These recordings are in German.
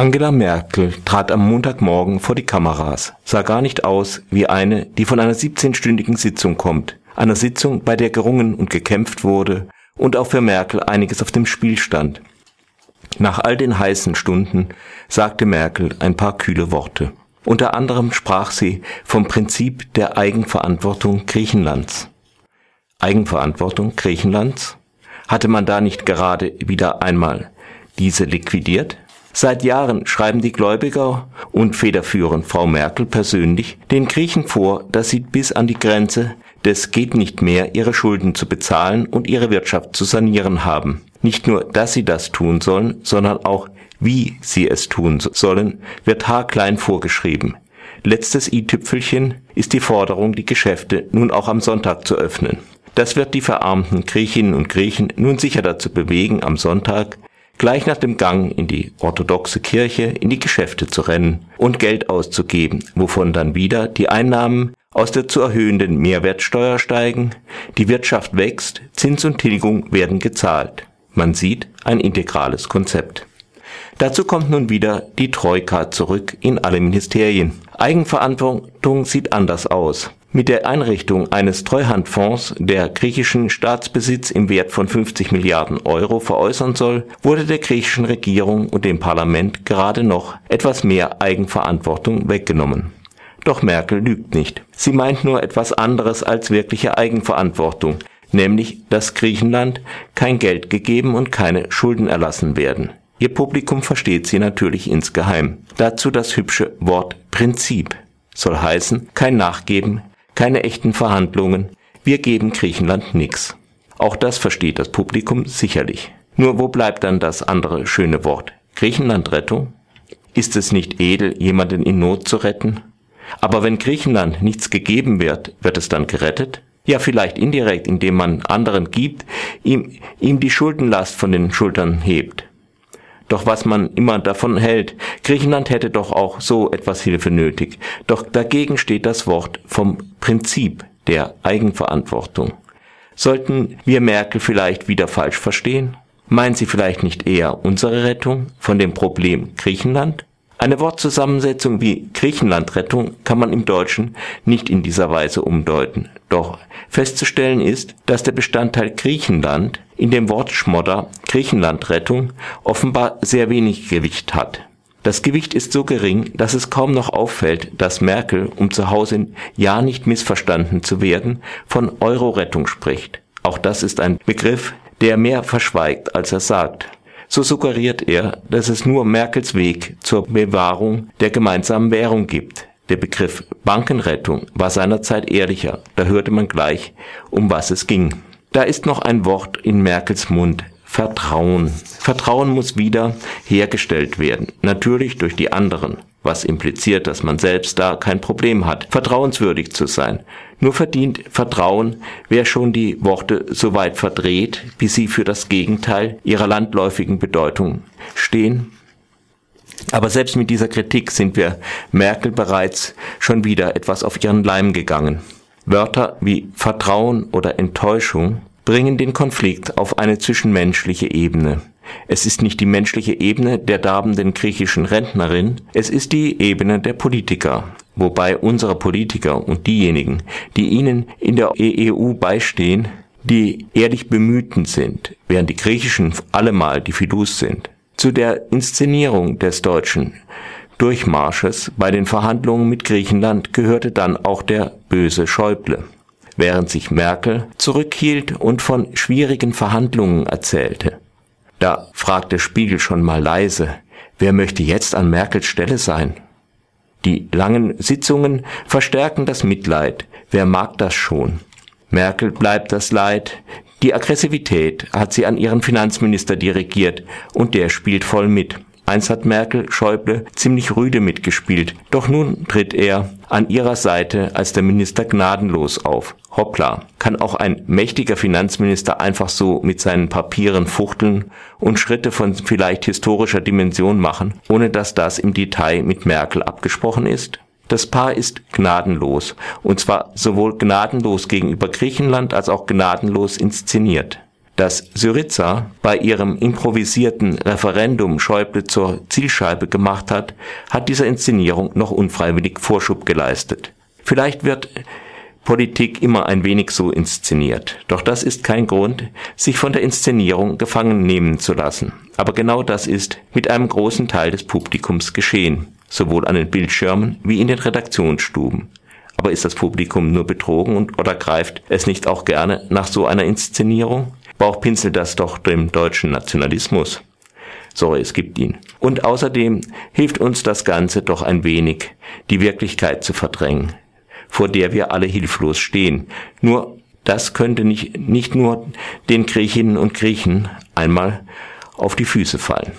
Angela Merkel trat am Montagmorgen vor die Kameras, sah gar nicht aus wie eine, die von einer 17-stündigen Sitzung kommt, einer Sitzung, bei der gerungen und gekämpft wurde und auch für Merkel einiges auf dem Spiel stand. Nach all den heißen Stunden sagte Merkel ein paar kühle Worte. Unter anderem sprach sie vom Prinzip der Eigenverantwortung Griechenlands. Eigenverantwortung Griechenlands? Hatte man da nicht gerade wieder einmal diese liquidiert? Seit Jahren schreiben die Gläubiger und federführend Frau Merkel persönlich den Griechen vor, dass sie bis an die Grenze des geht nicht mehr ihre Schulden zu bezahlen und ihre Wirtschaft zu sanieren haben. Nicht nur, dass sie das tun sollen, sondern auch, wie sie es tun sollen, wird haarklein vorgeschrieben. Letztes i-Tüpfelchen ist die Forderung, die Geschäfte nun auch am Sonntag zu öffnen. Das wird die verarmten Griechinnen und Griechen nun sicher dazu bewegen, am Sonntag gleich nach dem Gang in die orthodoxe Kirche in die Geschäfte zu rennen und Geld auszugeben, wovon dann wieder die Einnahmen aus der zu erhöhenden Mehrwertsteuer steigen, die Wirtschaft wächst, Zins und Tilgung werden gezahlt. Man sieht ein integrales Konzept. Dazu kommt nun wieder die Troika zurück in alle Ministerien. Eigenverantwortung sieht anders aus. Mit der Einrichtung eines Treuhandfonds, der griechischen Staatsbesitz im Wert von 50 Milliarden Euro veräußern soll, wurde der griechischen Regierung und dem Parlament gerade noch etwas mehr Eigenverantwortung weggenommen. Doch Merkel lügt nicht. Sie meint nur etwas anderes als wirkliche Eigenverantwortung, nämlich dass Griechenland kein Geld gegeben und keine Schulden erlassen werden. Ihr Publikum versteht sie natürlich insgeheim. Dazu das hübsche Wort Prinzip. Soll heißen, kein Nachgeben, keine echten Verhandlungen, wir geben Griechenland nix. Auch das versteht das Publikum sicherlich. Nur wo bleibt dann das andere schöne Wort? Griechenlandrettung? Ist es nicht edel, jemanden in Not zu retten? Aber wenn Griechenland nichts gegeben wird, wird es dann gerettet? Ja, vielleicht indirekt, indem man anderen gibt, ihm, ihm die Schuldenlast von den Schultern hebt. Doch was man immer davon hält, Griechenland hätte doch auch so etwas Hilfe nötig. Doch dagegen steht das Wort vom Prinzip der Eigenverantwortung. Sollten wir Merkel vielleicht wieder falsch verstehen? Meint sie vielleicht nicht eher unsere Rettung von dem Problem Griechenland? Eine Wortzusammensetzung wie Griechenlandrettung kann man im Deutschen nicht in dieser Weise umdeuten. Doch festzustellen ist, dass der Bestandteil Griechenland in dem Wortschmodder Griechenlandrettung offenbar sehr wenig Gewicht hat. Das Gewicht ist so gering, dass es kaum noch auffällt, dass Merkel, um zu Hause ja nicht missverstanden zu werden, von Euro-Rettung spricht. Auch das ist ein Begriff, der mehr verschweigt, als er sagt. So suggeriert er, dass es nur Merkels Weg zur Bewahrung der gemeinsamen Währung gibt. Der Begriff Bankenrettung war seinerzeit ehrlicher, da hörte man gleich, um was es ging. Da ist noch ein Wort in Merkels Mund, Vertrauen. Vertrauen muss wieder hergestellt werden, natürlich durch die anderen, was impliziert, dass man selbst da kein Problem hat, vertrauenswürdig zu sein. Nur verdient Vertrauen, wer schon die Worte so weit verdreht, bis sie für das Gegenteil ihrer landläufigen Bedeutung stehen. Aber selbst mit dieser Kritik sind wir Merkel bereits schon wieder etwas auf ihren Leim gegangen. Wörter wie Vertrauen oder Enttäuschung bringen den Konflikt auf eine zwischenmenschliche Ebene. Es ist nicht die menschliche Ebene der darbenden griechischen Rentnerin, es ist die Ebene der Politiker, wobei unsere Politiker und diejenigen, die ihnen in der EU beistehen, die ehrlich Bemühten sind, während die Griechischen allemal die Fidus sind. Zu der Inszenierung des deutschen Durchmarsches bei den Verhandlungen mit Griechenland gehörte dann auch der böse Schäuble während sich Merkel zurückhielt und von schwierigen Verhandlungen erzählte. Da fragte Spiegel schon mal leise, wer möchte jetzt an Merkels Stelle sein? Die langen Sitzungen verstärken das Mitleid. Wer mag das schon? Merkel bleibt das Leid. Die Aggressivität hat sie an ihren Finanzminister dirigiert und der spielt voll mit. Einst hat Merkel Schäuble ziemlich rüde mitgespielt, doch nun tritt er an ihrer Seite als der Minister gnadenlos auf. Hoppla, kann auch ein mächtiger Finanzminister einfach so mit seinen Papieren fuchteln und Schritte von vielleicht historischer Dimension machen, ohne dass das im Detail mit Merkel abgesprochen ist? Das Paar ist gnadenlos, und zwar sowohl gnadenlos gegenüber Griechenland als auch gnadenlos inszeniert. Dass Syriza bei ihrem improvisierten Referendum Schäuble zur Zielscheibe gemacht hat, hat dieser Inszenierung noch unfreiwillig Vorschub geleistet. Vielleicht wird Politik immer ein wenig so inszeniert. Doch das ist kein Grund, sich von der Inszenierung gefangen nehmen zu lassen. Aber genau das ist mit einem großen Teil des Publikums geschehen, sowohl an den Bildschirmen wie in den Redaktionsstuben. Aber ist das Publikum nur betrogen und oder greift es nicht auch gerne nach so einer Inszenierung? Bauchpinselt das doch dem deutschen Nationalismus. Sorry, es gibt ihn. Und außerdem hilft uns das Ganze doch ein wenig, die Wirklichkeit zu verdrängen, vor der wir alle hilflos stehen. Nur das könnte nicht, nicht nur den Griechinnen und Griechen einmal auf die Füße fallen.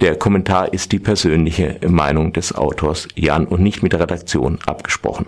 Der Kommentar ist die persönliche Meinung des Autors Jan und nicht mit der Redaktion abgesprochen.